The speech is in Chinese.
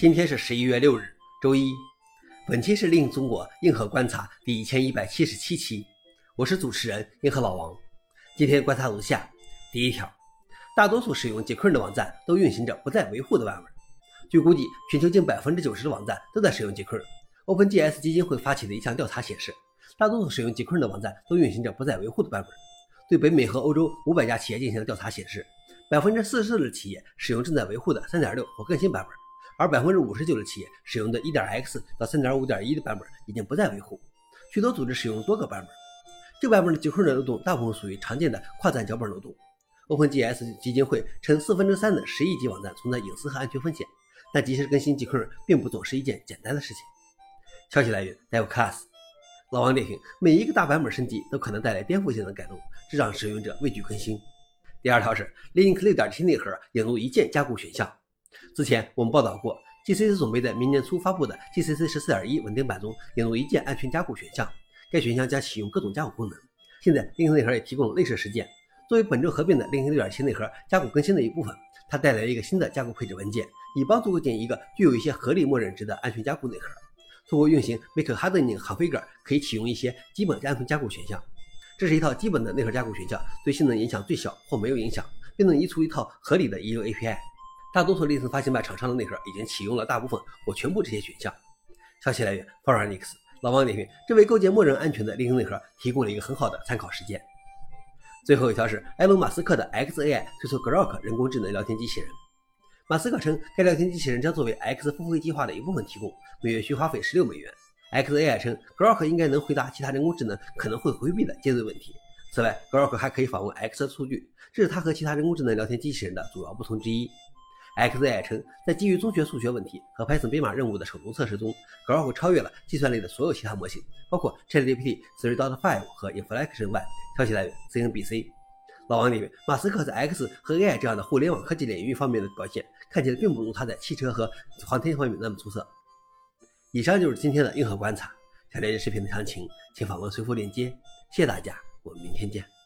今天是十一月六日，周一。本期是《令中国硬核观察》第一千一百七十七期，我是主持人硬核老王。今天观察如下：第一条，大多数使用结棍的网站都运行着不再维护的版本。据估计，全球近百分之九十的网站都在使用 jQuery。OpenJS 基金会发起的一项调查显示，大多数使用 GQN 的网站都运行着不再维护的版本。对北美和欧洲五百家企业进行的调查显示，百分之四十四的企业使用正在维护的三点六或更新版本。而百分之五十九的企业使用的 1.x 到3.5.1的版本已经不再维护，许多组织使用多个版本。旧版本的 jQuery 的漏洞大部分属于常见的跨站脚本漏洞。Open G S 基金会称，四分之三的十亿级网站存在隐私和安全风险，但及时更新 jQuery 并不总是一件简单的事情。消息来源：DevClass。老王点评：每一个大版本升级都可能带来颠覆性的改动，这让使用者畏惧更新。第二条是 Linux 6.7内核引入一键加固选项。之前我们报道过，GCC 准备在明年初发布的 GCC 十四点一稳定版中引入一键安全加固选项，该选项将启用各种加固功能。现在 Linux 内核也提供了类似实践。作为本周合并的 Linux 六点七内核加固更新的一部分，它带来了一个新的加固配置文件，以帮助构建一个具有一些合理默认值的安全加固内核。通过运行 Make Hardening configer 可以启用一些基本的安全加固选项。这是一套基本的内核加固选项，对性能影响最小或没有影响，并能移除一套合理的移流 API。大多数类似发行版厂商的内核已经启用了大部分或全部这些选项。消息来源 f o r u n i x 老王点评：这为构建默认安全的 Linux 内核提供了一个很好的参考实践。最后一条是埃隆·马斯克的 XAI 推出 Grok 人工智能聊天机器人。马斯克称，该聊天机器人将作为 X 付费计划的一部分提供，每月需花费十六美元。XAI 称，Grok 应该能回答其他人工智能可能会回避的尖锐问题。此外，Grok 还可以访问 X 的数据，这是它和其他人工智能聊天机器人的主要不同之一。XAI 称，在基于中学数学问题和 Python 编码任务的手动测试中，Grok 超越了计算类的所有其他模型，包括 ChatGPT 3.5和 InflectionOne。消息来源：CNBC。老王点评：马斯克在 X 和 AI 这样的互联网科技领域方面的表现，看起来并不如他在汽车和航天方面那么出色。以上就是今天的硬核观察。想了解视频的详情，请访问随附链接。谢谢大家，我们明天见。